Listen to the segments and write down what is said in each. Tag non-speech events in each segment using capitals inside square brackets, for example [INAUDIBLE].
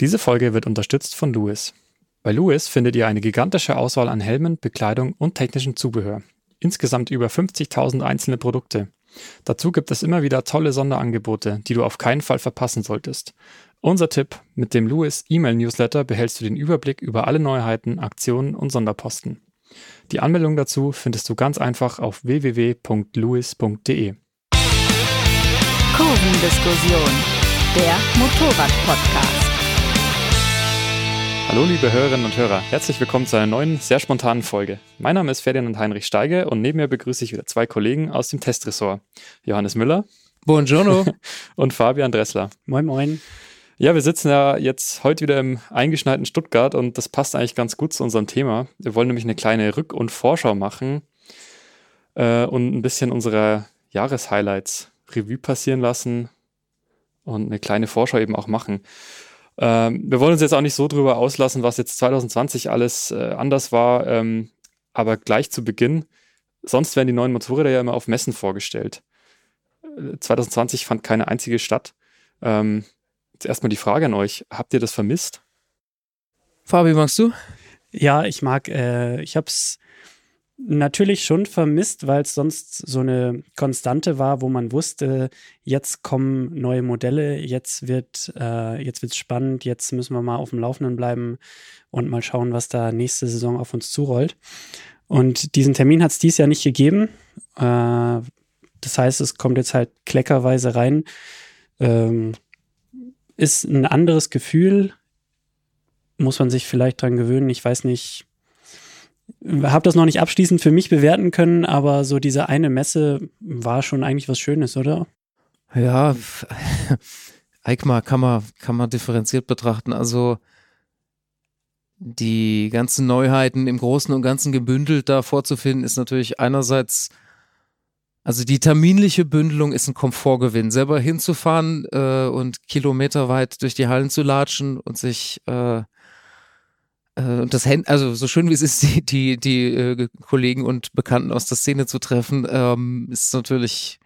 Diese Folge wird unterstützt von Lewis. Bei Lewis findet ihr eine gigantische Auswahl an Helmen, Bekleidung und technischem Zubehör. Insgesamt über 50.000 einzelne Produkte. Dazu gibt es immer wieder tolle Sonderangebote, die du auf keinen Fall verpassen solltest. Unser Tipp, mit dem Lewis E-Mail-Newsletter behältst du den Überblick über alle Neuheiten, Aktionen und Sonderposten. Die Anmeldung dazu findest du ganz einfach auf www.lewis.de. Kurvendiskussion, der Motorrad-Podcast. Hallo liebe Hörerinnen und Hörer, herzlich willkommen zu einer neuen, sehr spontanen Folge. Mein Name ist Ferdinand Heinrich Steige und neben mir begrüße ich wieder zwei Kollegen aus dem Testressort. Johannes Müller. Buongiorno. [LAUGHS] und Fabian Dressler. Moin, moin. Ja, wir sitzen ja jetzt heute wieder im eingeschneiten Stuttgart und das passt eigentlich ganz gut zu unserem Thema. Wir wollen nämlich eine kleine Rück- und Vorschau machen äh, und ein bisschen unsere Jahreshighlights Revue passieren lassen und eine kleine Vorschau eben auch machen. Ähm, wir wollen uns jetzt auch nicht so drüber auslassen, was jetzt 2020 alles äh, anders war, ähm, aber gleich zu Beginn, sonst werden die neuen Motorräder ja immer auf Messen vorgestellt. Äh, 2020 fand keine einzige statt. Ähm, jetzt erstmal die Frage an euch, habt ihr das vermisst? Fabi, magst du? Ja, ich mag, äh, ich habe es natürlich schon vermisst, weil es sonst so eine Konstante war, wo man wusste, jetzt kommen neue Modelle, jetzt wird äh, jetzt wird's spannend, jetzt müssen wir mal auf dem Laufenden bleiben und mal schauen, was da nächste Saison auf uns zurollt. Und diesen Termin hat es dies Jahr nicht gegeben. Äh, das heißt, es kommt jetzt halt kleckerweise rein. Ähm, ist ein anderes Gefühl, muss man sich vielleicht dran gewöhnen. Ich weiß nicht, habe das noch nicht abschließend für mich bewerten können, aber so diese eine Messe war schon eigentlich was Schönes, oder? Ja, [LAUGHS] EICMA kann man, kann man differenziert betrachten. Also die ganzen Neuheiten im Großen und Ganzen gebündelt da vorzufinden, ist natürlich einerseits, also die terminliche Bündelung ist ein Komfortgewinn. Selber hinzufahren äh, und kilometerweit durch die Hallen zu latschen und sich äh, und das Hand, also so schön wie es ist, [LAUGHS] die, die, die äh, Kollegen und Bekannten aus der Szene zu treffen, ähm, ist natürlich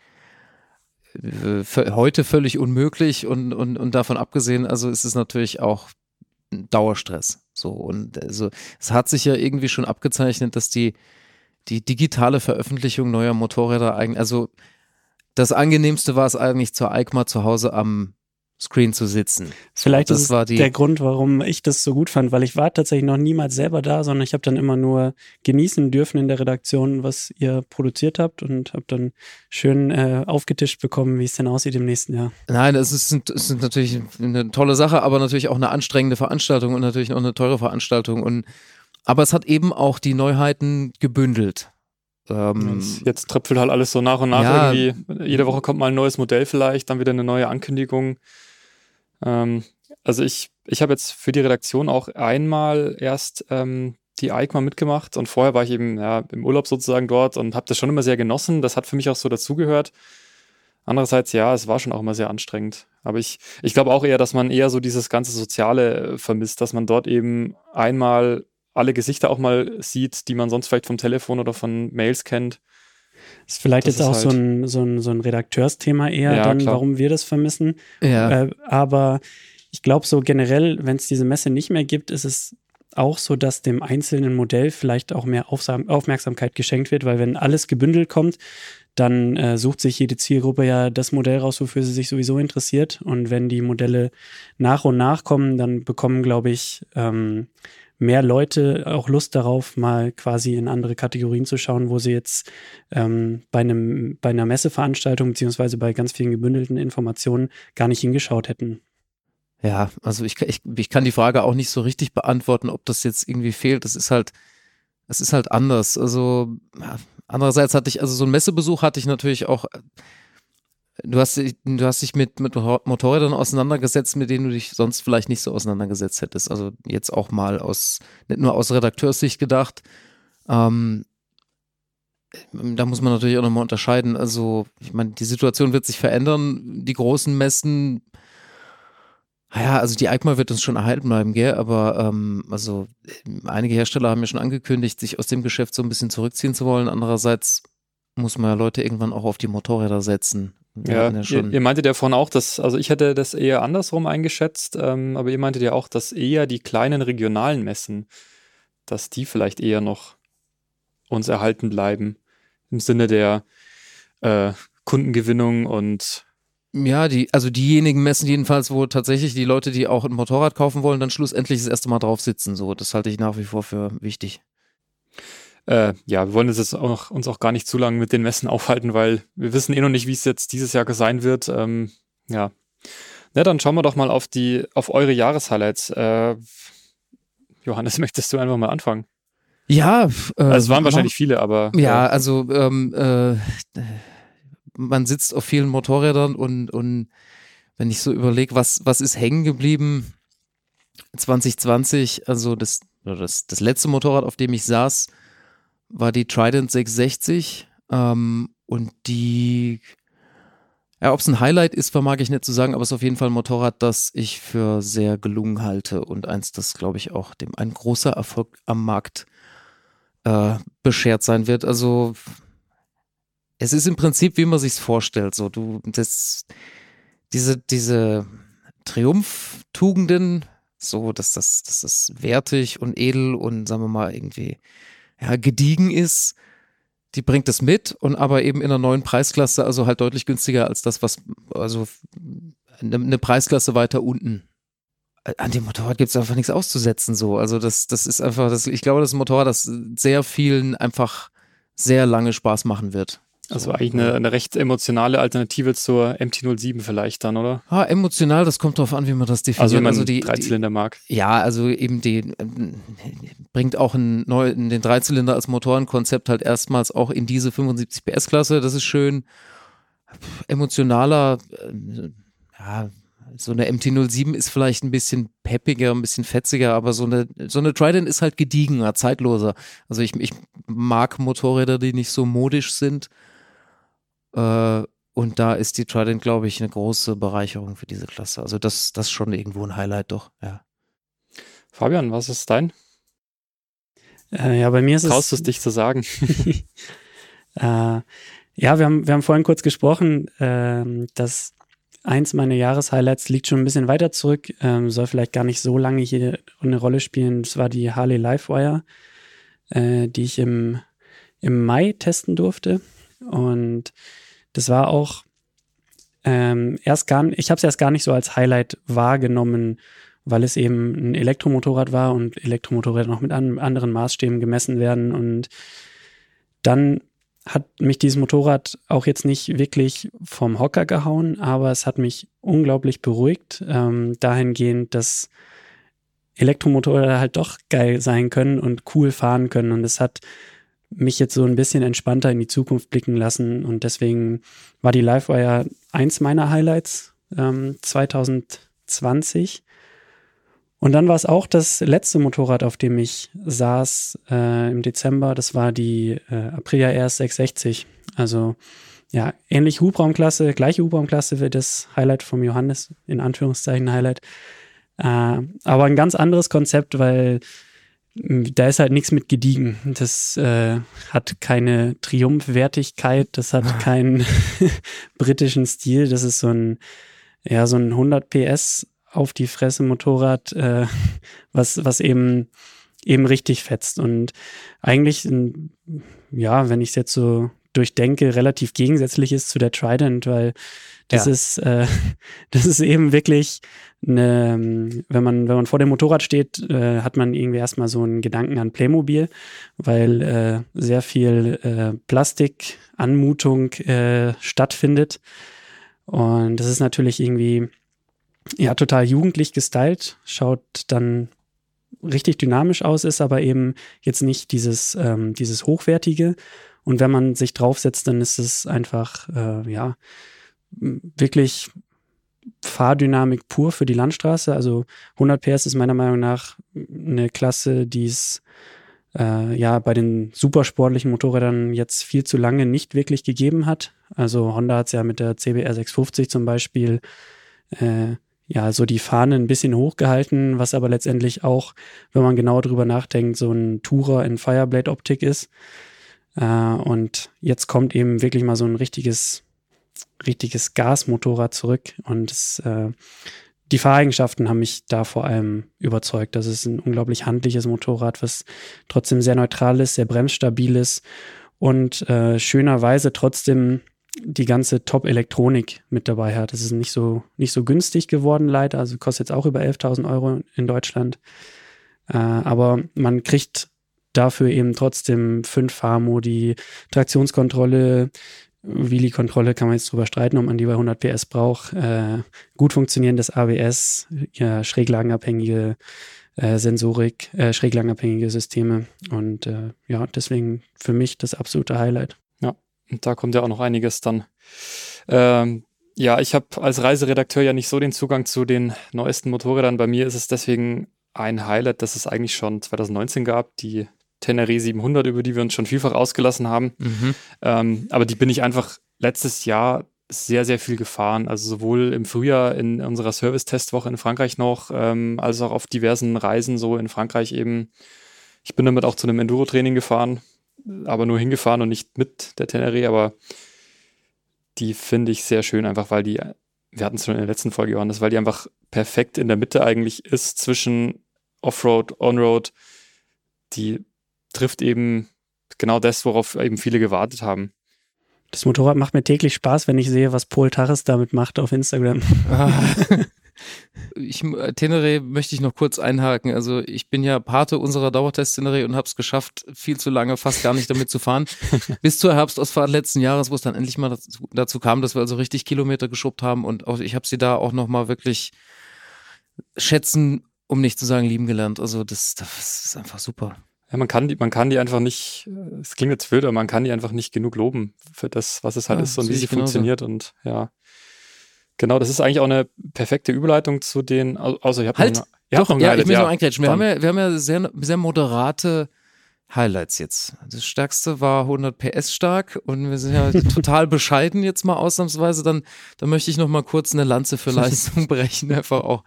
äh, heute völlig unmöglich und, und, und davon abgesehen, also ist es natürlich auch Dauerstress. So und also es hat sich ja irgendwie schon abgezeichnet, dass die, die digitale Veröffentlichung neuer Motorräder eigentlich, also das angenehmste war es eigentlich zur EICMA zu Hause am Screen zu sitzen. Vielleicht das ist war der Grund, warum ich das so gut fand, weil ich war tatsächlich noch niemals selber da, sondern ich habe dann immer nur genießen dürfen in der Redaktion, was ihr produziert habt und habe dann schön äh, aufgetischt bekommen, wie es denn aussieht im nächsten Jahr. Nein, es ist, es ist natürlich eine tolle Sache, aber natürlich auch eine anstrengende Veranstaltung und natürlich auch eine teure Veranstaltung. Und aber es hat eben auch die Neuheiten gebündelt. Ähm, jetzt tröpfelt halt alles so nach und nach ja, irgendwie. Jede Woche kommt mal ein neues Modell vielleicht, dann wieder eine neue Ankündigung. Ähm, also ich, ich habe jetzt für die Redaktion auch einmal erst ähm, die EICMA mitgemacht und vorher war ich eben ja, im Urlaub sozusagen dort und habe das schon immer sehr genossen. Das hat für mich auch so dazugehört. Andererseits, ja, es war schon auch immer sehr anstrengend. Aber ich, ich glaube auch eher, dass man eher so dieses ganze Soziale äh, vermisst, dass man dort eben einmal alle Gesichter auch mal sieht, die man sonst vielleicht vom Telefon oder von Mails kennt. Ist vielleicht das jetzt ist auch halt so, ein, so, ein, so ein Redakteursthema eher, ja, dann, klar. warum wir das vermissen. Ja. Äh, aber ich glaube, so generell, wenn es diese Messe nicht mehr gibt, ist es auch so, dass dem einzelnen Modell vielleicht auch mehr Aufsam Aufmerksamkeit geschenkt wird, weil wenn alles gebündelt kommt, dann äh, sucht sich jede Zielgruppe ja das Modell raus, wofür sie sich sowieso interessiert. Und wenn die Modelle nach und nach kommen, dann bekommen, glaube ich, ähm, mehr Leute auch Lust darauf, mal quasi in andere Kategorien zu schauen, wo sie jetzt ähm, bei, einem, bei einer Messeveranstaltung beziehungsweise bei ganz vielen gebündelten Informationen gar nicht hingeschaut hätten. Ja, also ich, ich, ich kann die Frage auch nicht so richtig beantworten, ob das jetzt irgendwie fehlt. Das ist halt, es ist halt anders. Also andererseits hatte ich, also so ein Messebesuch hatte ich natürlich auch Du hast, du hast dich mit, mit Motorrädern auseinandergesetzt, mit denen du dich sonst vielleicht nicht so auseinandergesetzt hättest. Also jetzt auch mal aus, nicht nur aus Redakteurssicht gedacht. Ähm, da muss man natürlich auch nochmal unterscheiden. Also, ich meine, die Situation wird sich verändern. Die großen Messen, naja, also die EICMA wird uns schon erhalten bleiben, gell? Aber ähm, also einige Hersteller haben ja schon angekündigt, sich aus dem Geschäft so ein bisschen zurückziehen zu wollen. Andererseits muss man ja Leute irgendwann auch auf die Motorräder setzen. Ja, ja ihr, ihr, meintet ja vorhin auch, dass, also ich hätte das eher andersrum eingeschätzt, ähm, aber ihr meintet ja auch, dass eher die kleinen regionalen Messen, dass die vielleicht eher noch uns erhalten bleiben im Sinne der äh, Kundengewinnung und ja, die, also diejenigen Messen jedenfalls, wo tatsächlich die Leute, die auch ein Motorrad kaufen wollen, dann schlussendlich das erste Mal drauf sitzen. So, das halte ich nach wie vor für wichtig. Äh, ja, wir wollen uns jetzt auch uns auch gar nicht zu lange mit den Messen [LAUGHS] aufhalten, weil wir wissen eh noch nicht, wie es jetzt dieses Jahr sein wird. Ähm, ja. Na, dann schauen wir doch mal auf die, auf eure Jahreshighlights. Äh, Johannes, [LAUGHS] möchtest du einfach mal anfangen? Ja, äh, also es waren wahrscheinlich viele, aber. Ja, äh, also ähm, äh, man sitzt auf vielen Motorrädern und, und wenn ich so überlege, was, was ist hängen geblieben 2020, also das, das, das letzte Motorrad, auf dem ich saß, war die Trident 660 ähm, und die, ja, ob es ein Highlight ist, vermag ich nicht zu sagen, aber es ist auf jeden Fall ein Motorrad, das ich für sehr gelungen halte und eins, das glaube ich auch dem ein großer Erfolg am Markt äh, beschert sein wird. Also es ist im Prinzip, wie man sich's vorstellt. So, du, das, diese, diese Triumphtugenden, so, dass das, das wertig und edel und sagen wir mal irgendwie ja, gediegen ist, die bringt es mit und aber eben in einer neuen Preisklasse, also halt deutlich günstiger als das, was, also eine, eine Preisklasse weiter unten. An dem Motorrad gibt es einfach nichts auszusetzen, so. Also das, das ist einfach, das, ich glaube, das ist ein Motorrad, das sehr vielen einfach sehr lange Spaß machen wird. Also eigentlich eine, eine recht emotionale Alternative zur MT-07 vielleicht dann, oder? Ah, emotional, das kommt darauf an, wie man das definiert. Also wenn man also die Dreizylinder mag. Ja, also eben die äh, bringt auch ein neu, den Dreizylinder als Motorenkonzept halt erstmals auch in diese 75 PS-Klasse. Das ist schön. Emotionaler, äh, ja, so eine MT-07 ist vielleicht ein bisschen peppiger, ein bisschen fetziger, aber so eine, so eine Trident ist halt gediegener, zeitloser. Also ich, ich mag Motorräder, die nicht so modisch sind äh, und da ist die Trident, glaube ich, eine große Bereicherung für diese Klasse. Also das, das ist schon irgendwo ein Highlight, doch, ja. Fabian, was ist dein? Äh, ja, bei mir ist Traust es. Traust du es dich zu sagen? [LAUGHS] [LAUGHS] äh, ja, wir haben, wir haben vorhin kurz gesprochen, äh, dass eins meiner Jahreshighlights liegt schon ein bisschen weiter zurück, ähm, soll vielleicht gar nicht so lange hier eine Rolle spielen. Das war die Harley Livewire, äh, die ich im, im Mai testen durfte. Und das war auch ähm, erst gar, ich habe es erst gar nicht so als Highlight wahrgenommen, weil es eben ein Elektromotorrad war und Elektromotorräder noch mit an, anderen Maßstäben gemessen werden. Und dann hat mich dieses Motorrad auch jetzt nicht wirklich vom Hocker gehauen, aber es hat mich unglaublich beruhigt, ähm, dahingehend, dass Elektromotorräder halt doch geil sein können und cool fahren können. Und es hat mich jetzt so ein bisschen entspannter in die Zukunft blicken lassen. Und deswegen war die Livewire eins meiner Highlights ähm, 2020. Und dann war es auch das letzte Motorrad, auf dem ich saß äh, im Dezember. Das war die äh, Aprilia RS 660. Also ja, ähnlich Hubraumklasse, gleiche Hubraumklasse wie das Highlight vom Johannes, in Anführungszeichen Highlight. Äh, aber ein ganz anderes Konzept, weil da ist halt nichts mit gediegen. Das äh, hat keine Triumphwertigkeit, das hat keinen [LAUGHS] britischen Stil. Das ist so ein, ja, so ein 100 PS auf die Fresse Motorrad, äh, [LAUGHS] was, was eben, eben richtig fetzt. Und eigentlich, ja, wenn ich es jetzt so durchdenke, relativ gegensätzlich ist zu der Trident, weil das ja. ist, äh, [LAUGHS] das ist eben wirklich eine, wenn man, wenn man vor dem Motorrad steht, äh, hat man irgendwie erstmal so einen Gedanken an Playmobil, weil äh, sehr viel äh, Plastikanmutung äh, stattfindet. Und das ist natürlich irgendwie ja total jugendlich gestylt, schaut dann richtig dynamisch aus, ist aber eben jetzt nicht dieses, ähm, dieses Hochwertige. Und wenn man sich draufsetzt, dann ist es einfach, äh, ja, wirklich Fahrdynamik pur für die Landstraße. Also 100 PS ist meiner Meinung nach eine Klasse, die es äh, ja bei den supersportlichen Motorrädern jetzt viel zu lange nicht wirklich gegeben hat. Also Honda hat es ja mit der CBR 650 zum Beispiel äh, ja so die Fahne ein bisschen hochgehalten, was aber letztendlich auch, wenn man genau drüber nachdenkt, so ein Tourer in Fireblade-Optik ist. Äh, und jetzt kommt eben wirklich mal so ein richtiges richtiges Gasmotorrad zurück. Und es, äh, die Fahreigenschaften haben mich da vor allem überzeugt. Das ist ein unglaublich handliches Motorrad, was trotzdem sehr neutral ist, sehr bremsstabil ist und äh, schönerweise trotzdem die ganze Top-Elektronik mit dabei hat. Das ist nicht so, nicht so günstig geworden, leider. Also kostet jetzt auch über 11.000 Euro in Deutschland. Äh, aber man kriegt dafür eben trotzdem fünf Fahrmodi, Traktionskontrolle, Wheelie-Kontrolle kann man jetzt drüber streiten, ob man die bei 100 PS braucht. Äh, gut funktionierendes ABS, ja, schräglagenabhängige äh, Sensorik, äh, schräglagenabhängige Systeme. Und äh, ja, deswegen für mich das absolute Highlight. Ja, und da kommt ja auch noch einiges dann. Ähm, ja, ich habe als Reiseredakteur ja nicht so den Zugang zu den neuesten Motorrädern. Bei mir ist es deswegen ein Highlight, das es eigentlich schon 2019 gab, die Tenere 700, über die wir uns schon vielfach ausgelassen haben. Mhm. Ähm, aber die bin ich einfach letztes Jahr sehr, sehr viel gefahren. Also sowohl im Frühjahr in unserer Service-Testwoche in Frankreich noch, ähm, als auch auf diversen Reisen so in Frankreich eben. Ich bin damit auch zu einem Enduro-Training gefahren, aber nur hingefahren und nicht mit der Tenere, aber die finde ich sehr schön, einfach weil die, wir hatten es schon in der letzten Folge, Johannes, weil die einfach perfekt in der Mitte eigentlich ist zwischen Offroad, Onroad. Die trifft eben genau das, worauf eben viele gewartet haben. Das Motorrad macht mir täglich Spaß, wenn ich sehe, was Paul Tarres damit macht auf Instagram. Ah. [LAUGHS] Ich, äh, Tenere möchte ich noch kurz einhaken. Also ich bin ja Pate unserer Dauertest Tenere und habe es geschafft, viel zu lange fast gar nicht damit zu fahren. [LAUGHS] Bis zur Herbstausfahrt letzten Jahres, wo es dann endlich mal dazu, dazu, kam, dass wir also richtig Kilometer geschubbt haben und auch, ich habe sie da auch nochmal wirklich schätzen, um nicht zu sagen lieben gelernt. Also das, das ist einfach super. Ja, man kann die, man kann die einfach nicht, es klingt jetzt wild, aber man kann die einfach nicht genug loben für das, was es halt ja, ist und wie sie funktioniert und ja. Genau, das ist eigentlich auch eine perfekte Überleitung zu den, außer ich habe halt, noch, eine, doch, noch ja, ich muss ja, noch eingrätschen. Wir haben ja, wir haben ja sehr, sehr moderate Highlights jetzt. Das stärkste war 100 PS stark und wir sind ja [LAUGHS] total bescheiden jetzt mal ausnahmsweise. Dann, dann möchte ich noch mal kurz eine Lanze für [LAUGHS] Leistung brechen, einfach auch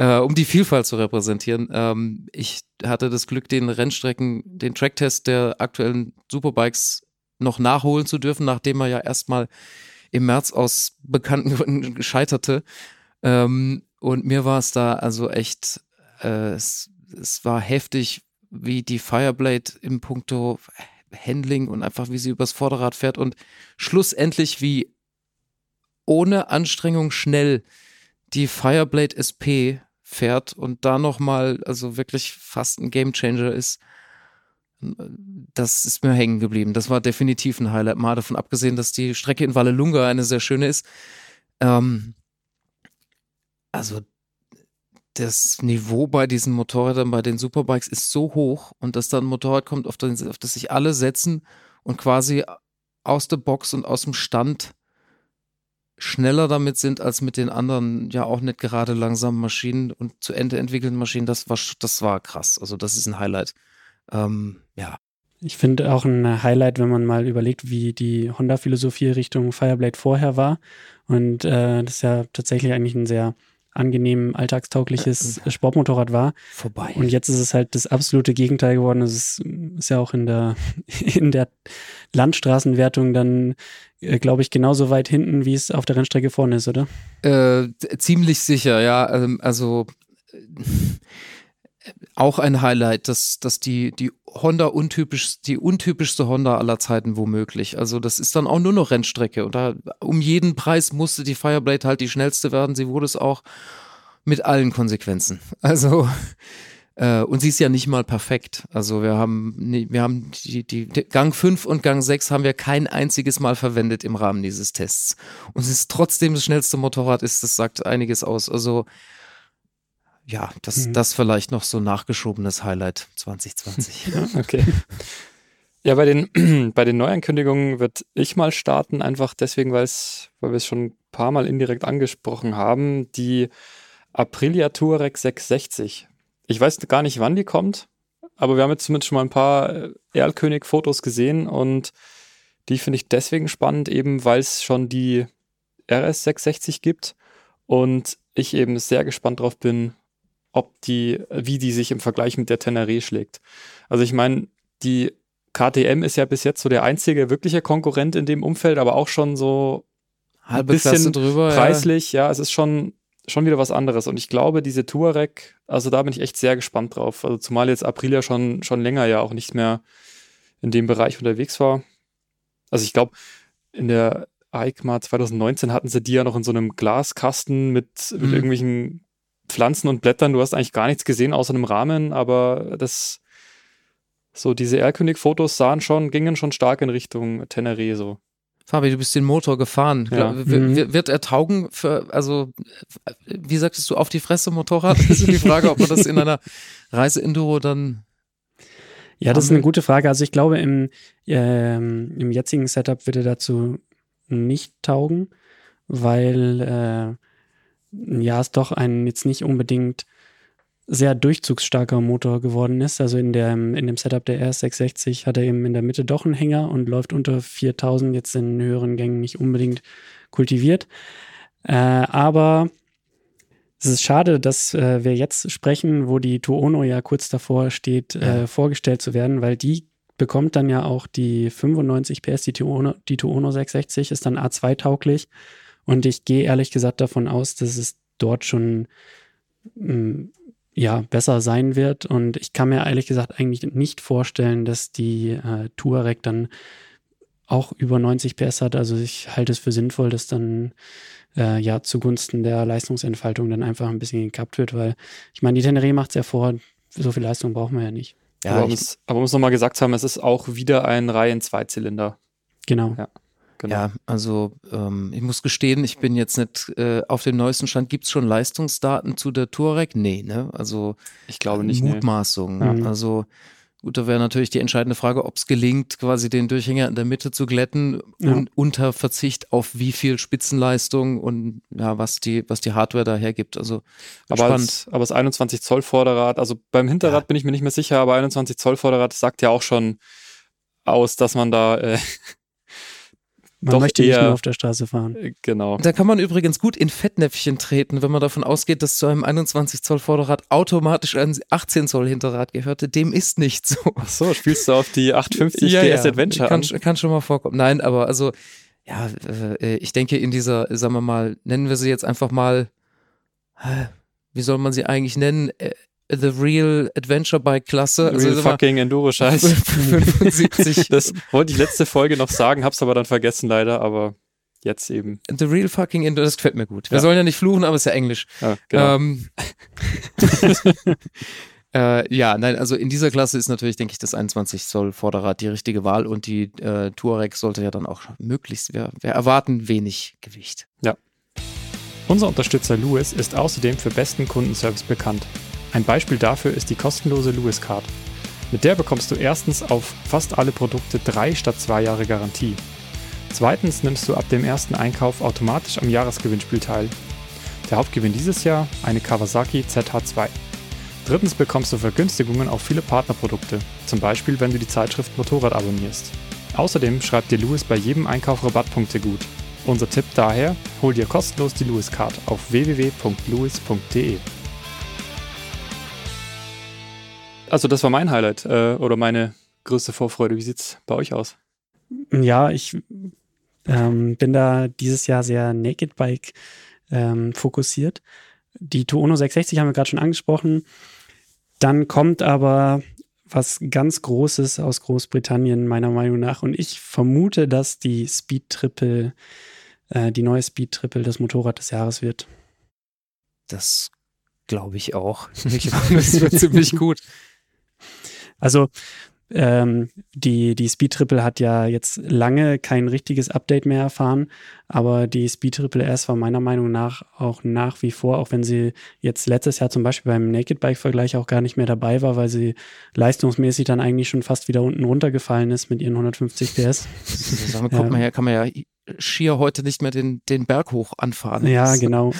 äh, um die Vielfalt zu repräsentieren. Ähm, ich hatte das Glück, den Rennstrecken, den Tracktest der aktuellen Superbikes noch nachholen zu dürfen, nachdem er ja erstmal im März aus bekannten [LAUGHS] Gründen scheiterte. Ähm, und mir war es da also echt, äh, es, es war heftig, wie die Fireblade im Punkto Handling und einfach wie sie übers Vorderrad fährt und schlussendlich wie ohne Anstrengung schnell die Fireblade SP fährt und da nochmal, also wirklich fast ein Gamechanger ist, das ist mir hängen geblieben. Das war definitiv ein Highlight. Mal davon abgesehen, dass die Strecke in Vallelunga eine sehr schöne ist. Ähm, also das Niveau bei diesen Motorrädern, bei den Superbikes ist so hoch und dass da ein Motorrad kommt, auf das, auf das sich alle setzen und quasi aus der Box und aus dem Stand schneller damit sind als mit den anderen ja auch nicht gerade langsamen Maschinen und zu Ende entwickelten Maschinen, das war, das war krass. Also das ist ein Highlight. Ähm, ja. Ich finde auch ein Highlight, wenn man mal überlegt, wie die Honda-Philosophie Richtung Fireblade vorher war. Und äh, das ist ja tatsächlich eigentlich ein sehr angenehm alltagstaugliches äh, Sportmotorrad war. Vorbei. Und jetzt ist es halt das absolute Gegenteil geworden. Es ist, ist ja auch in der, [LAUGHS] in der Landstraßenwertung dann, äh, glaube ich, genauso weit hinten, wie es auf der Rennstrecke vorne ist, oder? Äh, ziemlich sicher, ja. Ähm, also auch ein Highlight, dass, dass die, die Honda untypisch, die untypischste Honda aller Zeiten womöglich. Also das ist dann auch nur noch Rennstrecke. Und da um jeden Preis musste die Fireblade halt die schnellste werden. Sie wurde es auch mit allen Konsequenzen. [LAUGHS] Also äh, und sie ist ja nicht mal perfekt. Also wir haben, wir haben die, die, die Gang 5 und Gang 6 haben wir kein einziges Mal verwendet im Rahmen dieses Tests. Und es ist trotzdem das schnellste Motorrad ist, das sagt einiges aus. Also ja, das, mhm. das vielleicht noch so nachgeschobenes Highlight [LAUGHS] 2020. okay. Ja, bei den, [CLEARS THROAT] bei den Neuankündigungen wird ich mal starten, einfach deswegen, weil wir es schon ein paar Mal indirekt angesprochen haben. Die Aprilia Touareg 660. Ich weiß gar nicht, wann die kommt, aber wir haben jetzt zumindest schon mal ein paar äh, Erlkönig-Fotos gesehen und die finde ich deswegen spannend, eben weil es schon die RS 660 gibt und ich eben sehr gespannt drauf bin, ob die, wie die sich im Vergleich mit der Tenere schlägt. Also ich meine, die KTM ist ja bis jetzt so der einzige wirkliche Konkurrent in dem Umfeld, aber auch schon so Halbe bisschen Klasse drüber. preislich, ja. es ist schon, schon wieder was anderes. Und ich glaube, diese Touareg, also da bin ich echt sehr gespannt drauf. Also zumal jetzt Aprilia schon, schon länger ja auch nicht mehr in dem Bereich unterwegs war. Also ich glaube, in der EICMA 2019 hatten sie die ja noch in so einem Glaskasten mit, mit Mhm. irgendwelchen Pflanzen und Blättern. Du hast eigentlich gar nichts gesehen außer einem Rahmen, aber das, so diese Erlkönig-Fotos sahen schon, gingen schon stark in Richtung Teneré so. Fabi, du bist den Motor gefahren. Ja. Mhm. Wird er taugen für, also, wie sagtest du, auf die Fresse Motorrad? [LAUGHS] Das ist die Frage, ob man das in einer Reise-Enduro dann Ja, das ist eine gute Frage. Also ich glaube, im, ähm, im jetzigen Setup würde dazu nicht taugen, weil äh, ja es doch ein jetzt nicht unbedingt sehr durchzugsstarker Motor geworden ist. Also in, der, in dem Setup der RS660 hat er eben in der Mitte doch einen Hänger und läuft unter 4000 jetzt in höheren Gängen nicht unbedingt kultiviert. Äh, aber es ist schade, dass äh, wir jetzt sprechen, wo die Tuono ja kurz davor steht, Ja. äh, vorgestellt zu werden, weil die bekommt dann ja auch die 95 PS, die Tuono, die Tuono 660 ist dann A2-tauglich. Und ich gehe ehrlich gesagt davon aus, dass es dort schon mh, ja, besser sein wird. Und ich kann mir ehrlich gesagt eigentlich nicht vorstellen, dass die äh, Touareg dann auch über 90 PS hat. Also ich halte es für sinnvoll, dass dann äh, ja zugunsten der Leistungsentfaltung dann einfach ein bisschen gekappt wird, weil ich meine, die Teneré macht es ja vor, so viel Leistung brauchen wir ja nicht. um es, aber um es nochmal gesagt zu haben, es ist auch wieder ein Reihen-Zweizylinder. Genau. Ja. Genau. Ja, also ähm, ich muss gestehen, ich bin jetzt nicht äh, auf dem neuesten Stand. Gibt es schon Leistungsdaten zu der Touareg? Nee, ne? Also Ich glaube nicht. Nee. Mutmaßungen. Ja. Also gut, da wäre natürlich die entscheidende Frage, ob es gelingt, quasi den Durchhänger in der Mitte zu glätten Ja. und unter Verzicht auf wie viel Spitzenleistung und ja, was die, was die Hardware da hergibt. Also Aber spannend. als, aber das 21 Zoll Vorderrad, also beim Hinterrad Ja. bin ich mir nicht mehr sicher, aber 21 Zoll Vorderrad sagt ja auch schon aus, dass man da, äh, Man Doch möchte nicht eher- nur auf der Straße fahren. genau. Da kann man übrigens gut in Fettnäpfchen treten, wenn man davon ausgeht, dass zu einem 21 Zoll Vorderrad automatisch ein 18 Zoll Hinterrad gehörte. Dem ist nicht so. Ach so, spielst du auf die 850 GS Adventure kann, an? kann schon mal vorkommen. Nein, aber also, ja, äh, ich denke in dieser, sagen wir mal, nennen wir sie jetzt einfach mal, äh, wie soll man sie eigentlich nennen? The Real Adventure Bike Klasse. Real mal, fucking Enduro-Scheiß. 75. [LAUGHS] Das wollte ich letzte Folge noch sagen, hab's aber dann vergessen leider, aber jetzt eben. The Real fucking Enduro, das gefällt mir gut. Wir Ja. sollen ja nicht fluchen, aber es ist ja Englisch. Ja, genau. Ähm, [LAUGHS] äh, ja, nein, also in dieser Klasse ist natürlich, denke ich, das 21 Zoll Vorderrad die richtige Wahl und die äh, Touareg sollte ja dann auch möglichst, wir, wir erwarten wenig Gewicht. Unser Unterstützer Lewis ist außerdem für besten Kundenservice bekannt. Ein Beispiel dafür ist die kostenlose Lewis Card. Mit der bekommst du erstens auf fast alle Produkte drei statt zwei Jahre Garantie. Zweitens nimmst du ab dem ersten Einkauf automatisch am Jahresgewinnspiel teil. Der Hauptgewinn dieses Jahr eine Kawasaki ZH2. Drittens bekommst du Vergünstigungen auf viele Partnerprodukte, zum Beispiel wenn du die Zeitschrift Motorrad abonnierst. Außerdem schreibt dir Lewis bei jedem Einkauf Rabattpunkte gut. Unser Tipp daher, hol dir kostenlos die Lewis Card auf www.lewis.de. Also das war mein Highlight äh, oder meine größte Vorfreude. Wie sieht's bei euch aus? Ja, ich ähm, bin da dieses Jahr sehr Naked Bike ähm, fokussiert. Die Tuono 660 haben wir gerade schon angesprochen. Dann kommt aber was ganz Großes aus Großbritannien, meiner Meinung nach. Und ich vermute, dass die Speed Triple, äh, die neue Speed Triple das Motorrad des Jahres wird. Das glaube ich auch. [LAUGHS] Ich glaube, das wird ziemlich gut. Also ähm, die, die Speed Triple hat ja jetzt lange kein richtiges Update mehr erfahren, aber die Speed Triple S war meiner Meinung nach auch nach wie vor, auch wenn sie jetzt letztes Jahr zum Beispiel beim Naked Bike Vergleich auch gar nicht mehr dabei war, weil sie leistungsmäßig dann eigentlich schon fast wieder unten runtergefallen ist mit ihren 150 PS. [LAUGHS] Also, damit kommt Ja. man ja, kann man ja schier heute nicht mehr den, den Berg hoch anfahren. Ja, genau.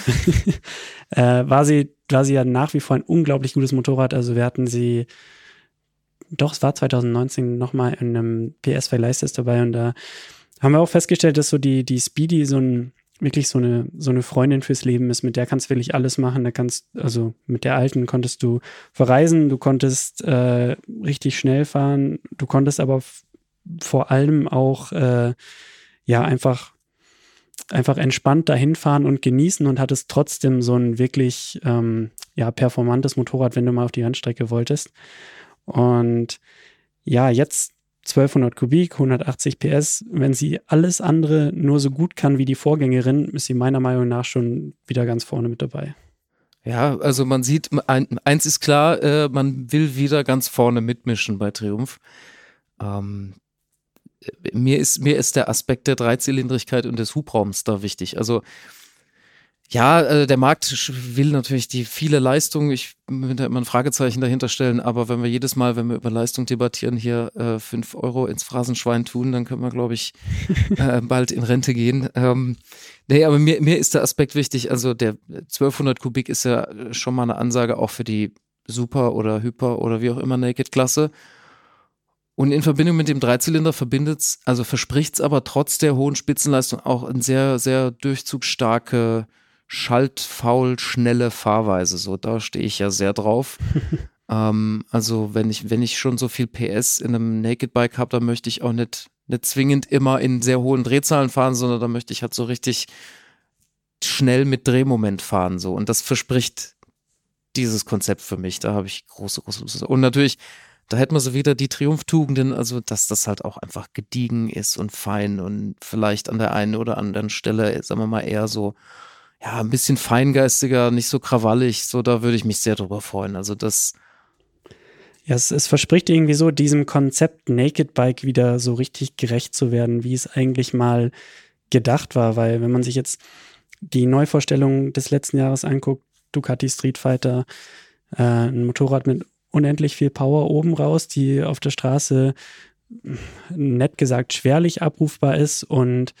[LAUGHS] äh, war, sie, war sie ja nach wie vor ein unglaublich gutes Motorrad. Also wir hatten sie, doch, es war 2019 nochmal in einem PS-Vergleichstest dabei und da haben wir auch festgestellt, dass so die, die Speedy so ein, wirklich so eine, so eine Freundin fürs Leben ist. Mit der kannst du wirklich alles machen. Da kannst, also mit der alten konntest du verreisen, du konntest äh, richtig schnell fahren, du konntest aber vor allem auch, äh, ja, einfach einfach entspannt dahin fahren und genießen und hattest trotzdem so ein wirklich ähm, ja, performantes Motorrad, wenn du mal auf die Rennstrecke wolltest. Und ja, jetzt 1200 Kubik, 180 PS. Wenn sie alles andere nur so gut kann wie die Vorgängerin, ist sie meiner Meinung nach schon wieder ganz vorne mit dabei. Ja, also man sieht, ein, eins ist klar, äh, man will wieder ganz vorne mitmischen bei Triumph. Ähm, mir ist, mir ist der Aspekt der Dreizylindrigkeit und des Hubraums da wichtig. Also ja, äh, der Markt will natürlich die viele Leistung. Ich da immer ein Fragezeichen dahinter stellen, aber wenn wir jedes Mal, wenn wir über Leistung debattieren, hier äh, fünf Euro ins Phrasenschwein tun, dann können wir, glaube ich, [LAUGHS] äh, bald in Rente gehen. Ähm, nee, aber mir, mir ist der Aspekt wichtig. Also der 1200 Kubik ist ja schon mal eine Ansage auch für die Super oder Hyper oder wie auch immer Naked-Klasse. Und in Verbindung mit dem Dreizylinder verbindet also verspricht es aber trotz der hohen Spitzenleistung auch ein sehr, sehr durchzugsstarke, schaltfaul, schnelle Fahrweise. So, da stehe ich ja sehr drauf. [LAUGHS] ähm, also, wenn ich, wenn ich schon so viel PS in einem Naked Bike habe, dann möchte ich auch nicht, nicht zwingend immer in sehr hohen Drehzahlen fahren, sondern da möchte ich halt so richtig schnell mit Drehmoment fahren. So. Und das verspricht dieses Konzept für mich. Da habe ich große, große. Und natürlich da hätten wir so wieder die Triumphtugenden, also dass das halt auch einfach gediegen ist und fein und vielleicht an der einen oder anderen Stelle, sagen wir mal, eher so, ja, ein bisschen feingeistiger, nicht so krawallig, so, da würde ich mich sehr drüber freuen. Also das. Ja, es, es verspricht irgendwie so, diesem Konzept Naked Bike wieder so richtig gerecht zu werden, wie es eigentlich mal gedacht war, weil wenn man sich jetzt die Neuvorstellung des letzten Jahres anguckt, Ducati Street Fighter, äh, ein Motorrad mit unendlich viel Power oben raus, die auf der Straße nett gesagt schwerlich abrufbar ist und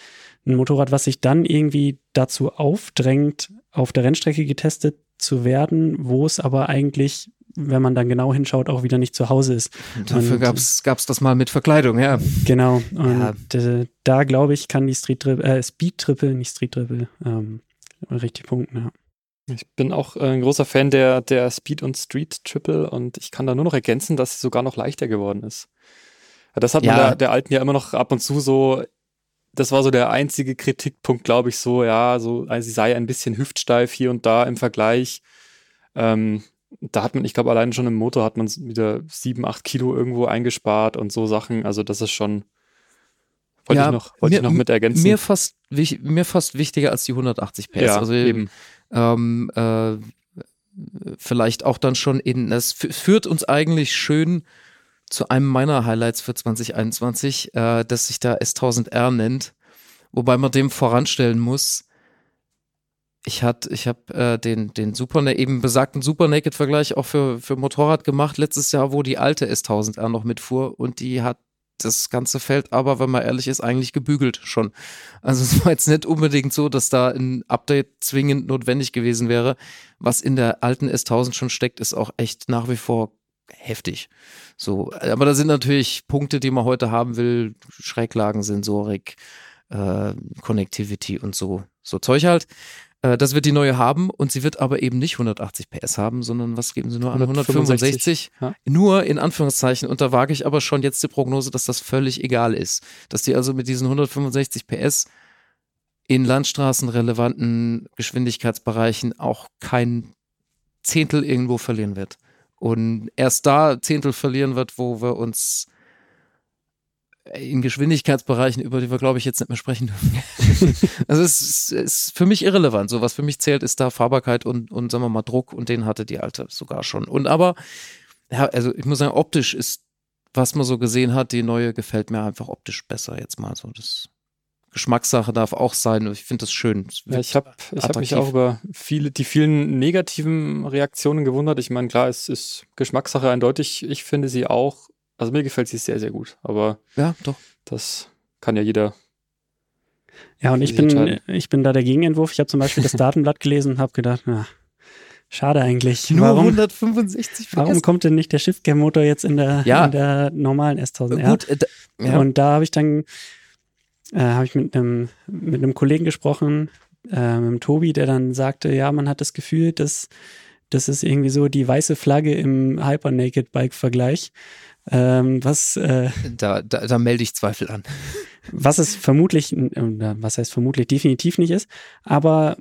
ein Motorrad, was sich dann irgendwie dazu aufdrängt, auf der Rennstrecke getestet zu werden, wo es aber eigentlich, wenn man dann genau hinschaut, auch wieder nicht zu Hause ist. Dafür gab es das mal mit Verkleidung, ja. Genau. Und ja. äh, da glaube ich, kann die Street äh, Speed Triple, nicht Street Triple, ähm, richtig punkten, ja. Ich bin auch äh, ein großer Fan der, der Speed und Street Triple und ich kann da nur noch ergänzen, dass sie sogar noch leichter geworden ist. Das hat man der, der alten ja immer noch ab und zu so, das war so der einzige Kritikpunkt, glaube ich, so, ja, so, also sie sei ein bisschen hüftsteif hier und da im Vergleich. Ähm, da hat man, ich glaube, allein schon im Motor hat man wieder sieben, acht Kilo irgendwo eingespart und so Sachen. Also das ist schon, wollte ja, ich noch, wollte mir, ich noch mit ergänzen. Mir fast, mir fast wichtiger als die 180 PS. Ja, also eben ähm, äh, vielleicht auch dann schon in, das führt uns eigentlich schön zu einem meiner Highlights für 2021, äh, das sich da S1000R nennt, wobei man dem voranstellen muss, ich hat, ich habe äh, den, den Super, eben besagten Super Naked Vergleich auch für, für Motorrad gemacht letztes Jahr, wo die alte S1000R noch mitfuhr und die hat das ganze Feld aber, wenn man ehrlich ist, eigentlich gebügelt schon. Also [LAUGHS] es war jetzt nicht unbedingt so, dass da ein Update zwingend notwendig gewesen wäre. Was in der alten S1000 schon steckt, ist auch echt nach wie vor heftig. So, aber da sind natürlich Punkte, die man heute haben will, Schräglagensensorik, äh, Connectivity und so, so Zeug halt. Äh, das wird die neue haben und sie wird aber eben nicht 180 PS haben, sondern was geben sie nur an? 165? Ja. Nur in Anführungszeichen. Und da wage ich aber schon jetzt die Prognose, dass das völlig egal ist. Dass die also mit diesen 165 PS in landstraßenrelevanten Geschwindigkeitsbereichen auch kein Zehntel irgendwo verlieren wird. Und erst da Zehntel verlieren wird, wo wir uns in Geschwindigkeitsbereichen, über die wir, glaube ich, jetzt nicht mehr sprechen dürfen. [LAUGHS] also es ist, ist, für mich irrelevant. So, was für mich zählt, ist da Fahrbarkeit und, und sagen wir mal, Druck und den hatte die alte sogar schon. Und aber, ja, also ich muss sagen, optisch ist, was man so gesehen hat, die neue gefällt mir einfach optisch besser jetzt mal so. Das Geschmackssache darf auch sein. Ich finde das schön. Ja, ich habe ich hab mich auch über viele, die vielen negativen Reaktionen gewundert. Ich meine, klar, es ist Geschmackssache eindeutig. Ich finde sie auch also mir gefällt sie sehr, sehr gut. Aber ja, doch. Das kann ja jeder. Ja, und ich bin, ich bin da der Gegenentwurf. Ich habe zum Beispiel das Datenblatt gelesen und habe gedacht, na, schade eigentlich. Nur warum, 165 PS? Warum kommt denn nicht der Shiftgear-Motor jetzt in der, ja. in der normalen S1000R? Gut, äh, ja. Und da habe ich dann äh, habe ich mit einem mit einem Kollegen gesprochen, äh, mit dem Tobi, der dann sagte, ja, man hat das Gefühl, dass das ist irgendwie so die weiße Flagge im Hyper Naked Bike Vergleich. Ähm, was? Äh, da, da, da melde ich Zweifel an. was es vermutlich, was heißt vermutlich definitiv nicht ist, aber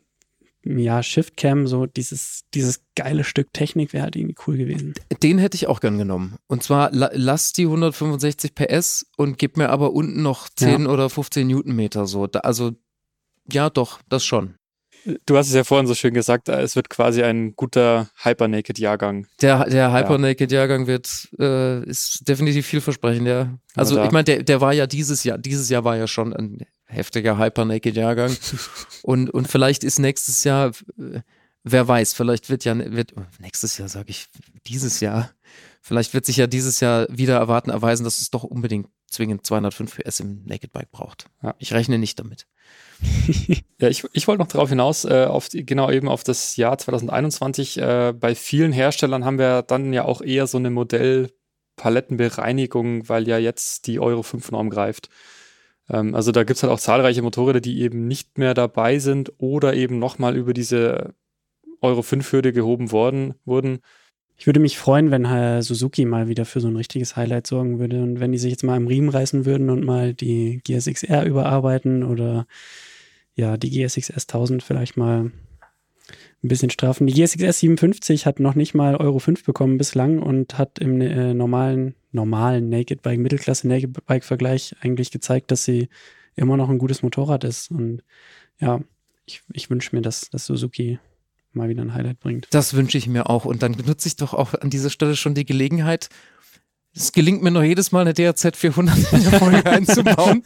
ja, Shift-Cam, so dieses, dieses geile Stück Technik wäre halt irgendwie cool gewesen. Den hätte ich auch gern genommen. Und zwar la lass die 165 PS und gib mir aber unten noch 10 ja. oder 15 Newtonmeter so. Da, also ja, doch, das schon. Du hast es ja vorhin so schön gesagt, es wird quasi ein guter Hyper-Naked-Jahrgang. Der, der Hyper-Naked-Jahrgang wird, äh, ist definitiv vielversprechend, ja. Also ja, ich meine, der, der war ja dieses Jahr, dieses Jahr war ja schon ein heftiger Hyper-Naked-Jahrgang. und, und vielleicht ist nächstes Jahr, wer weiß, vielleicht wird ja, wird, nächstes Jahr sage ich, dieses Jahr, vielleicht wird sich ja dieses Jahr wieder erwarten, erweisen, dass es doch unbedingt zwingend 205 PS im Naked Bike braucht. Ja. Ich rechne nicht damit. [LAUGHS] ja, ich, ich wollte noch darauf hinaus, äh, auf die, genau eben auf das Jahr 2021. Äh, bei vielen Herstellern haben wir dann ja auch eher so eine Modellpalettenbereinigung, weil ja jetzt die Euro 5 Norm greift. Ähm, also da gibt es halt auch zahlreiche Motorräder, die eben nicht mehr dabei sind oder eben nochmal über diese Euro 5 Hürde gehoben worden, wurden. Ich würde mich freuen, wenn Herr Suzuki mal wieder für so ein richtiges Highlight sorgen würde und wenn die sich jetzt mal im Riemen reißen würden und mal die GSX-R überarbeiten oder ja, die GSX-S 1000 vielleicht mal ein bisschen strafen. Die GSX-S 57 hat noch nicht mal Euro 5 bekommen bislang und hat im äh, normalen normalen Naked Bike, Mittelklasse Naked Bike Vergleich eigentlich gezeigt, dass sie immer noch ein gutes Motorrad ist. Und ja, ich, ich wünsche mir, dass, dass Suzuki mal wieder ein Highlight bringt. Das wünsche ich mir auch. Und dann nutze ich doch auch an dieser Stelle schon die Gelegenheit. Es gelingt mir noch jedes Mal eine DRZ 400 in der Folge [LAUGHS] einzubauen.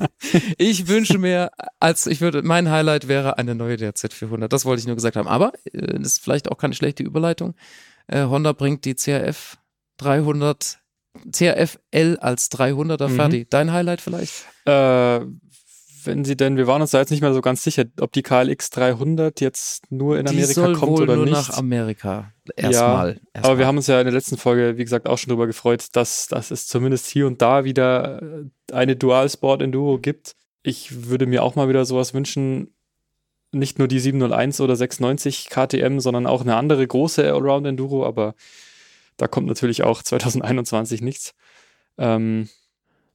Ich wünsche mir, als ich würde, mein Highlight wäre eine neue DRZ 400. Das wollte ich nur gesagt haben. Aber äh, das ist vielleicht auch keine schlechte Überleitung. Äh, Honda bringt die CRF 300 CRFL als 300er mhm. fertig. Dein Highlight vielleicht? Äh, wenn sie denn, wir waren uns da jetzt nicht mehr so ganz sicher, ob die KLX 300 jetzt nur in Amerika die soll kommt wohl oder nur nicht. nach Amerika. Erstmal. Ja, erst aber wir haben uns ja in der letzten Folge, wie gesagt, auch schon darüber gefreut, dass, dass es zumindest hier und da wieder äh, eine Dual Sport Enduro gibt. Ich würde mir auch mal wieder sowas wünschen, nicht nur die 701 oder 690 KTM, sondern auch eine andere große Allround Enduro, aber da kommt natürlich auch 2021 nichts. Ähm,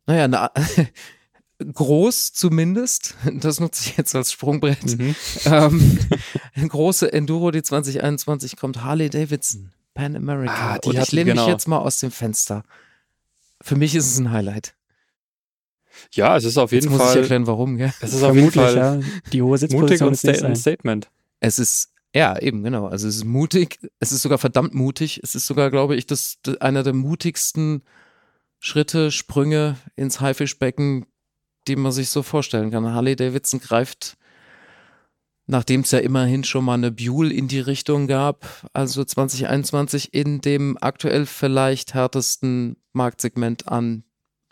naja, na, [LAUGHS] groß zumindest, [LAUGHS] das nutze ich jetzt als Sprungbrett. Mhm. [LAUGHS] Ähm, eine [LAUGHS] große Enduro, die 2021 kommt, Harley Davidson, Pan America. Ah, die Und ich lehne genau. mich jetzt mal aus dem Fenster. Für mich ist es ein Highlight. Ja, es ist auf jeden jetzt Fall. Muss ich erklären, warum, gell? Es ist auf jeden Fall ja, die hohe Sitzposition mutig und ein Statement. Es ist ja, eben, genau. Also es ist mutig, es ist sogar verdammt mutig. Es ist sogar, glaube ich, das, das einer der mutigsten Schritte, Sprünge ins Haifischbecken, die man sich so vorstellen kann. Harley Davidson greift, nachdem es ja immerhin schon mal eine Buell in die Richtung gab, also 2021 in dem aktuell vielleicht härtesten Marktsegment an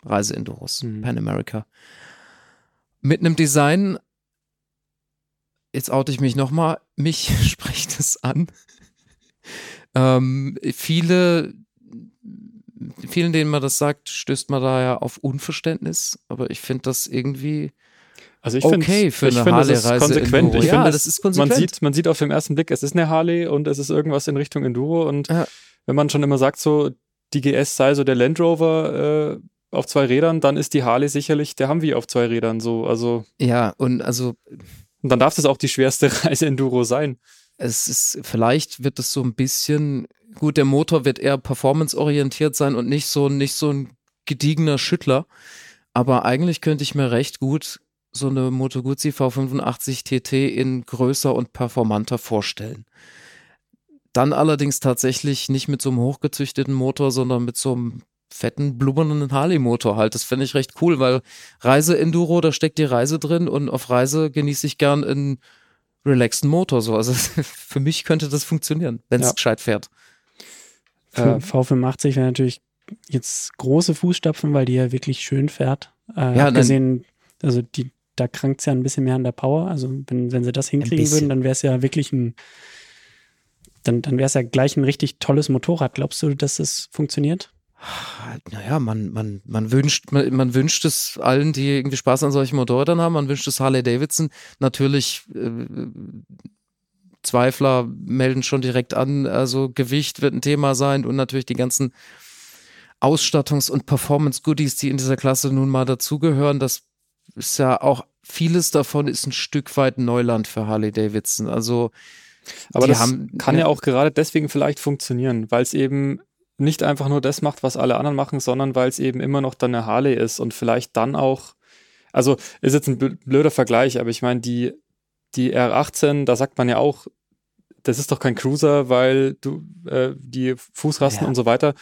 Reiseenduros, mhm. Pan America. Mit einem Design, jetzt oute ich mich nochmal, mich [LAUGHS] spricht es an. ähm, viele, vielen, denen man das sagt, stößt man da ja auf Unverständnis, aber ich finde das irgendwie also ich okay für eine Harley-Reise. konsequent. Ich ja, finde, das ist konsequent. Man sieht, man sieht auf den ersten Blick, es ist eine Harley und es ist irgendwas in Richtung Enduro und ja. wenn man schon immer sagt, so die GS sei so der Land Rover äh, auf zwei Rädern, dann ist die Harley sicherlich der Humvee auf zwei Rädern so. Also ja und also und dann darf das auch die schwerste [LAUGHS] Reise-Enduro sein. Es ist, vielleicht wird es so ein bisschen, gut, der Motor wird eher performanceorientiert sein und nicht so, nicht so ein gediegener Schüttler. Aber eigentlich könnte ich mir recht gut so eine Moto Guzzi V85 TT in größer und performanter vorstellen. Dann allerdings tatsächlich nicht mit so einem hochgezüchteten Motor, sondern mit so einem fetten, blubbernden Harley-Motor halt. Das finde ich recht cool, weil Reise-Enduro, da steckt die Reise drin und auf Reise genieße ich gern einen relaxten Motor. So. Also [LAUGHS] für mich könnte das funktionieren, wenn es ja. gescheit fährt. Äh, V85 wäre natürlich jetzt große Fußstapfen, weil die ja wirklich schön fährt. Äh, ja, gesehen, also die, da krankt es ja ein bisschen mehr an der Power. Also wenn, wenn sie das hinkriegen würden, dann wäre es ja wirklich ein, dann, dann wäre es ja gleich ein richtig tolles Motorrad. Glaubst du, dass das funktioniert? Naja, man, man, man wünscht, man, man, wünscht es allen, die irgendwie Spaß an solchen Motorrädern haben, man wünscht es Harley Davidson. Natürlich, äh, Zweifler melden schon direkt an, also Gewicht wird ein Thema sein und natürlich die ganzen Ausstattungs- und Performance-Goodies, die in dieser Klasse nun mal dazugehören. Das ist ja auch vieles davon ist ein Stück weit Neuland für Harley Davidson. Also aber die das haben, kann ja auch gerade deswegen vielleicht funktionieren, weil es eben nicht einfach nur das macht, was alle anderen machen, sondern weil es eben immer noch dann eine Harley ist und vielleicht dann auch, also ist jetzt ein blöder Vergleich, aber ich meine, die, die R18, da sagt man ja auch, das ist doch kein Cruiser, weil du äh, die Fußrasten Ja. und so weiter.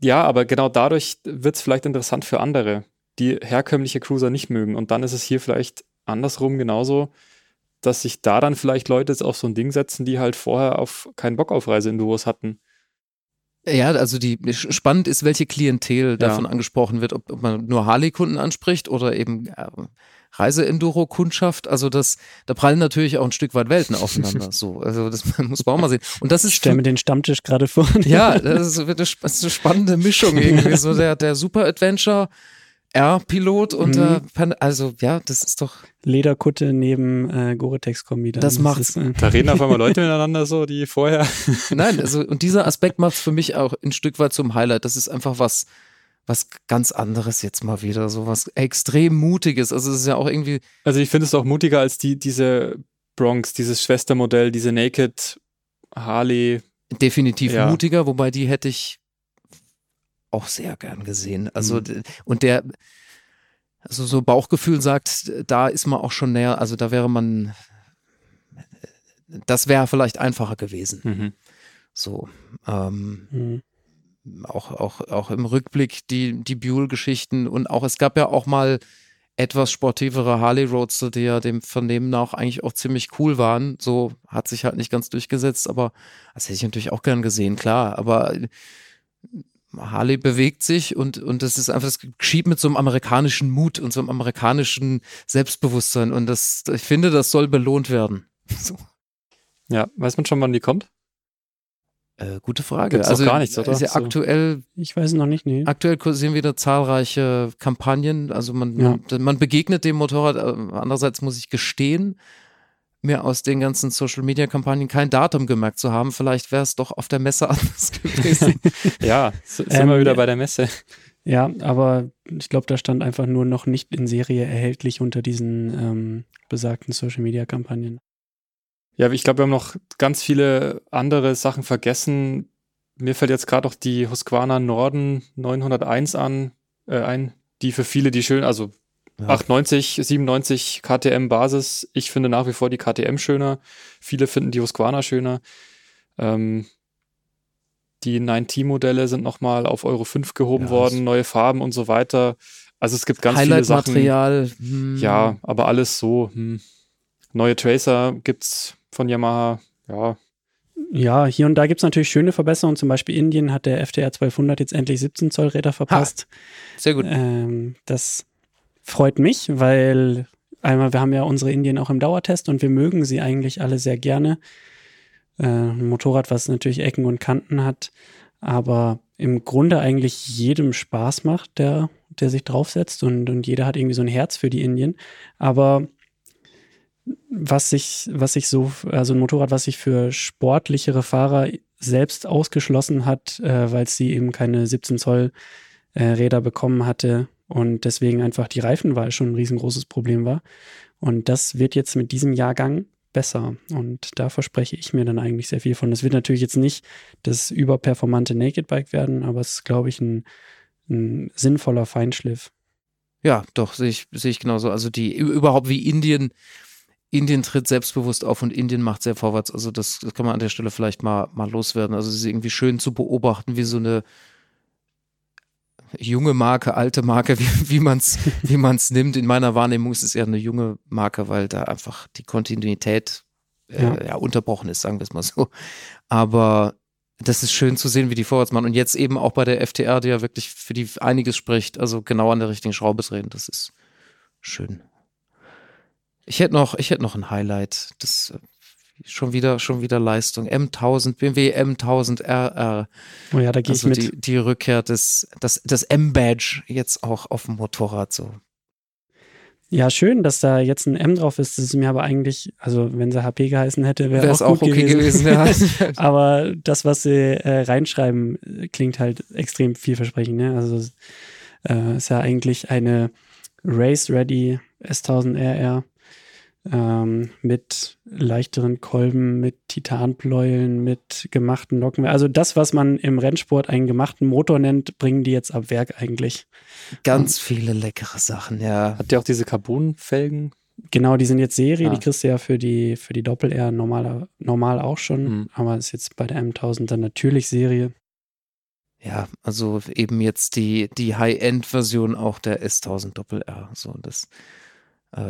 Ja, aber genau dadurch wird es vielleicht interessant für andere, die herkömmliche Cruiser nicht mögen. Und dann ist es hier vielleicht andersrum genauso, dass sich da dann vielleicht Leute jetzt auf so ein Ding setzen, die halt vorher auf keinen Bock auf Reiseenduros hatten. Ja, also die spannend ist, welche Klientel davon Ja. angesprochen wird, ob, ob man nur Harley-Kunden anspricht oder eben äh, Reise-Enduro-Kundschaft. Also das, da prallen natürlich auch ein Stück weit Welten aufeinander. [LAUGHS] so, also das [LAUGHS] muss man auch mal sehen. Und das Ich ist stelle mir den Stammtisch gerade vor. ja, das eine, sp- das ist eine spannende Mischung [LAUGHS] irgendwie. So der, der Super Adventure R-Pilot und Mhm. Pan also ja, das ist doch. Lederkutte neben äh, Gore-Tex-Kombi. Das macht's. ist, äh, Da reden auf einmal Leute [LAUGHS] miteinander so, die vorher. [LAUGHS] Nein, also und dieser Aspekt macht für mich auch ein Stück weit zum Highlight. Das ist einfach was, was ganz anderes jetzt mal wieder, so was extrem Mutiges. Also es ist ja auch irgendwie, Also ich finde es auch mutiger als die, diese Bronx, dieses Schwestermodell, diese Naked Harley. definitiv Ja. mutiger, wobei die hätte ich auch sehr gern gesehen. Also Mhm. und der also so Bauchgefühl sagt, da ist man auch schon näher, also da wäre man das wäre vielleicht einfacher gewesen. Mhm. So ähm, mhm. auch, auch, auch im Rückblick die, die Buell-Geschichten und auch, es gab ja auch mal etwas sportivere Harley Roadster, die ja dem Vernehmen nach eigentlich auch ziemlich cool waren. So hat sich halt nicht ganz durchgesetzt, aber das hätte ich natürlich auch gern gesehen, klar. Aber Harley bewegt sich und, und das ist einfach, das geschieht mit so einem amerikanischen Mut und so einem amerikanischen Selbstbewusstsein und das, ich finde, das soll belohnt werden. [LAUGHS] So. Ja, weiß man schon, wann die kommt? Äh, gute Frage. Gibt's also gar nichts, oder? Ist ja So. aktuell Ich weiß noch nicht, nee. Aktuell kursieren wieder zahlreiche Kampagnen. Also man, Ja. man begegnet dem Motorrad. äh, Andererseits muss ich gestehen, mir aus den ganzen Social Media Kampagnen kein Datum gemerkt zu haben. Vielleicht wäre es doch auf der Messe [LAUGHS] anders gewesen. [LAUGHS] Ja, sind Ähm, wir wieder bei der Messe. Ja, aber ich glaube, da stand einfach nur noch nicht in Serie erhältlich unter diesen ähm, besagten Social-Media-Kampagnen. Ja, ich glaube, wir haben noch ganz viele andere Sachen vergessen. Mir fällt jetzt gerade noch die Husqvarna Norden 901 an, äh, ein, die für viele die schön, also Ja. 98, 97 KTM Basis. Ich finde nach wie vor die KTM schöner. Viele finden die Husqvarna schöner. Ähm, die 9T-Modelle sind nochmal auf Euro 5 gehoben Ja, worden, neue Farben und so weiter. Also es gibt ganz viele Sachen. Highlight-Material. hm. Ja, aber alles so. Hm. Neue Tracer gibt's von Yamaha. Ja, Ja, hier und da gibt es natürlich schöne Verbesserungen. Zum Beispiel Indien hat der FTR 1200 jetzt endlich 17 Zoll Räder verpasst. Sehr gut. Ähm, das freut mich, weil einmal, wir haben ja unsere Indien auch im Dauertest und wir mögen sie eigentlich alle sehr gerne. Äh, ein Motorrad, was natürlich Ecken und Kanten hat, aber im Grunde eigentlich jedem Spaß macht, der, der sich draufsetzt und, und jeder hat irgendwie so ein Herz für die Indien. Aber was sich, was sich so, also ein Motorrad, was sich für sportlichere Fahrer selbst ausgeschlossen hat, äh, weil sie eben keine 17 Zoll äh, Räder bekommen hatte und deswegen einfach die Reifenwahl schon ein riesengroßes Problem war. Und das wird jetzt mit diesem Jahrgang besser. Und da verspreche ich mir dann eigentlich sehr viel von. Es wird natürlich jetzt nicht das überperformante Naked Bike werden, aber es ist, glaube ich, ein, ein sinnvoller Feinschliff. Ja, doch, sehe ich, sehe ich genauso. Also die überhaupt wie Indien, Indien tritt selbstbewusst auf und Indien macht sehr vorwärts. Also das, das kann man an der Stelle vielleicht mal, mal loswerden. Also es ist irgendwie schön zu beobachten, wie so eine junge Marke, alte Marke, [LAUGHS] wie, wie man es wie man's nimmt. In meiner Wahrnehmung ist es eher eine junge Marke, weil da einfach die Kontinuität äh, Ja. ja. unterbrochen ist, sagen wir es mal so. Aber das ist schön zu sehen, wie die vorwärts machen. Und jetzt eben auch bei der FTR, die ja wirklich für die einiges spricht, also genau an der richtigen Schraube drehen. Das ist schön. Ich hätte noch, ich hätte noch ein Highlight. Das äh, schon wieder, schon wieder Leistung. M1000, BMW M1000 RR. Oh ja, da gehe Also ich mit. die, die Rückkehr des, das, das M-Badge jetzt auch auf dem Motorrad so. Ja, schön, dass da jetzt ein M drauf ist. Das ist mir aber eigentlich, also wenn sie HP geheißen hätte, wäre auch, es auch gut okay gewesen. gewesen. [LAUGHS] ja. aber das, was sie äh, reinschreiben, klingt halt extrem vielversprechend. Ne? Also äh, ist ja eigentlich eine Race Ready S1000RR ähm, mit leichteren Kolben, mit Titanpleulen, mit gemachten Nocken. Also das, was man im Rennsport einen gemachten Motor nennt, bringen die jetzt ab Werk eigentlich. Ganz viele leckere Sachen, ja. Hat der auch diese Carbonfelgen? Genau, die sind jetzt Serie, Ah. die kriegst du ja für die, für die Doppel-R normal, normal auch schon, Mhm. aber ist jetzt bei der M1000 dann natürlich Serie. Ja, also eben jetzt die, die High-End-Version auch der S1000 Doppel R. So, das,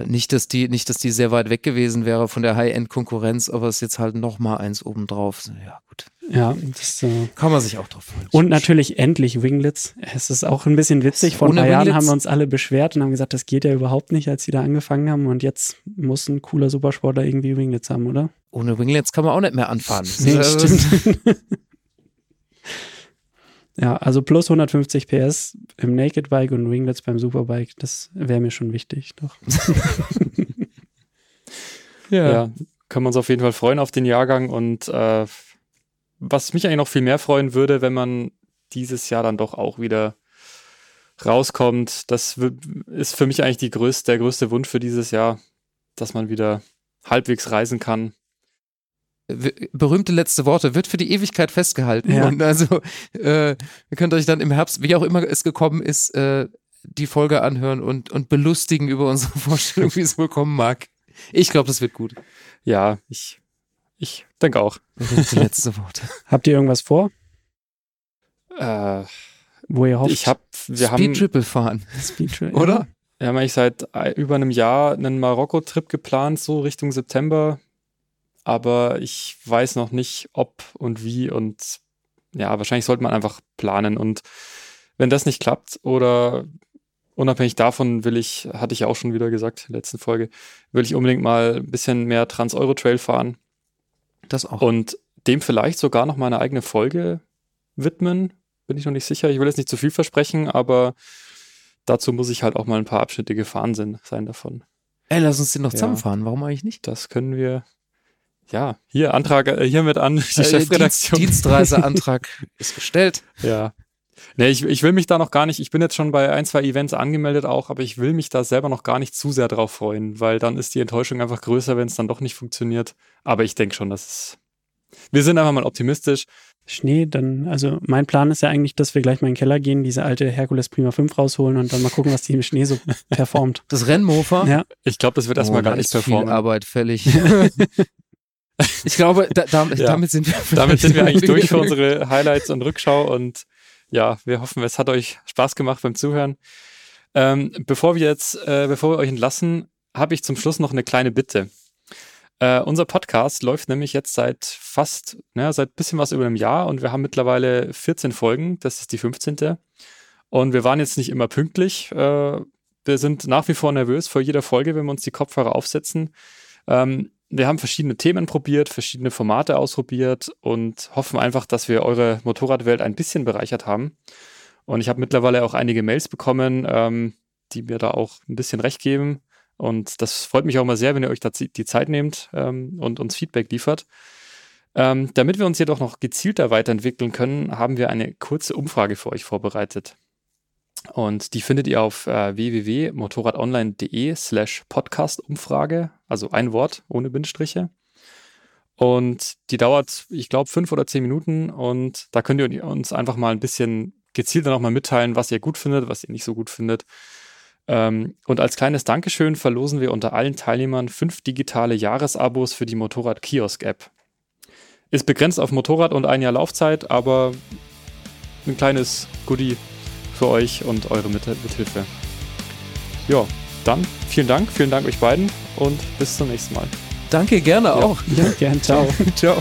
nicht, dass die, nicht, dass die sehr weit weg gewesen wäre von der High-End-Konkurrenz, aber es ist jetzt halt noch mal eins obendrauf. Ja, gut. Ja, das, äh, Kann man sich auch drauf freuen. und natürlich endlich Winglets. Es ist auch ein bisschen witzig. Vor ein paar Jahren haben wir uns alle beschwert und haben gesagt, das geht ja überhaupt nicht, als sie da angefangen haben. Und jetzt muss ein cooler Supersportler irgendwie Winglets haben, oder? Ohne Winglets kann man auch nicht mehr anfahren. Nee, Das ist- stimmt. [LAUGHS] ja, also plus 150 PS im Naked Bike und Winglets beim Superbike, das wäre mir schon wichtig. Doch. [LAUGHS] Ja. können wir uns auf jeden Fall freuen auf den Jahrgang. Und äh, was mich eigentlich noch viel mehr freuen würde, wenn man dieses Jahr dann doch auch wieder rauskommt, das ist für mich eigentlich die größte, der größte Wunsch für dieses Jahr, dass man wieder halbwegs reisen kann. Berühmte letzte Worte, wird für die Ewigkeit festgehalten. Ja. Und also, äh, ihr könnt euch dann im Herbst, wie auch immer es gekommen ist, äh, die Folge anhören und, und belustigen über unsere [LAUGHS] Vorstellung, wie es wohl kommen mag. Ich glaube, das wird gut. Ja, ich, ich denke auch. Berühmte letzte Worte. [LAUGHS] Habt ihr irgendwas vor, Äh, wo ihr hofft? ich habe, wir haben, Speed Triple fahren, [LAUGHS] Speedtrail, oder? wir haben eigentlich seit über einem Jahr einen Marokko-Trip geplant, so Richtung September. Aber ich weiß noch nicht, ob und wie und ja, wahrscheinlich sollte man einfach planen. Und wenn das nicht klappt oder unabhängig davon will ich, hatte ich ja auch schon wieder gesagt in der letzten Folge, will ich unbedingt mal ein bisschen mehr Trans-Euro-Trail fahren Das auch. und dem vielleicht sogar noch mal eine eigene Folge widmen. Bin ich noch nicht sicher. Ich will jetzt nicht zu viel versprechen, aber dazu muss ich halt auch mal ein paar Abschnitte gefahren sein, sein davon. Ey, lass uns den noch Ja. zusammenfahren. Warum eigentlich nicht? Das können wir, ja, hier Antrag, äh, hiermit an die Äh, Chefredaktion. Dienst, Dienstreiseantrag [LAUGHS] ist gestellt. Ja. Nee, ich, ich will mich da noch gar nicht, ich bin jetzt schon bei ein, zwei Events angemeldet auch, aber ich will mich da selber noch gar nicht zu sehr drauf freuen, weil dann ist die Enttäuschung einfach größer, wenn es dann doch nicht funktioniert. Aber ich denke schon, dass es, wir sind einfach mal optimistisch. Schnee, dann, also mein Plan ist ja eigentlich, dass wir gleich mal in den Keller gehen, diese alte Herkules Prima 5 rausholen und dann mal gucken, was die im Schnee so performt. Das Rennmofa. Ja, Ich glaube, das wird erstmal Oh, gar da nicht ist viel performen. Arbeit fällig. [LAUGHS] [LAUGHS] ich glaube, da, da, [LAUGHS] Ja. damit sind wir Damit sind wir eigentlich durch für unsere Highlights und Rückschau und ja, wir hoffen, es hat euch Spaß gemacht beim Zuhören. Ähm, bevor wir jetzt, äh, bevor wir euch entlassen, habe ich zum Schluss noch eine kleine Bitte. Äh, unser Podcast läuft nämlich jetzt seit fast, ne, seit bisschen was über einem Jahr und wir haben mittlerweile 14 Folgen, das ist die 15. Und wir waren jetzt nicht immer pünktlich. Äh, wir sind nach wie vor nervös vor jeder Folge, wenn wir uns die Kopfhörer aufsetzen. Ähm, wir haben verschiedene Themen probiert, verschiedene Formate ausprobiert und hoffen einfach, dass wir eure Motorradwelt ein bisschen bereichert haben. Und ich habe mittlerweile auch einige Mails bekommen, ähm, die mir da auch ein bisschen recht geben. Und das freut mich auch immer sehr, wenn ihr euch die Zeit nehmt ähm, und uns Feedback liefert. Ähm, damit wir uns jedoch noch gezielter weiterentwickeln können, haben wir eine kurze Umfrage für euch vorbereitet. Und die findet ihr auf äh, www.motorradonline.de slash Podcast-Umfrage, also ein Wort ohne Bindestriche. Und die dauert, ich glaube, fünf oder zehn Minuten und da könnt ihr uns einfach mal ein bisschen gezielter nochmal mitteilen, was ihr gut findet, was ihr nicht so gut findet. Ähm, und als kleines Dankeschön verlosen wir unter allen Teilnehmern fünf digitale Jahresabos für die Motorrad-Kiosk-App. Ist begrenzt auf Motorrad und ein Jahr Laufzeit, aber ein kleines Goodie für euch und eure Mit Mithilfe. Ja, dann vielen Dank, vielen Dank euch beiden und bis zum nächsten Mal. Danke, gerne auch. ja gern, ciao. [LAUGHS] Ciao.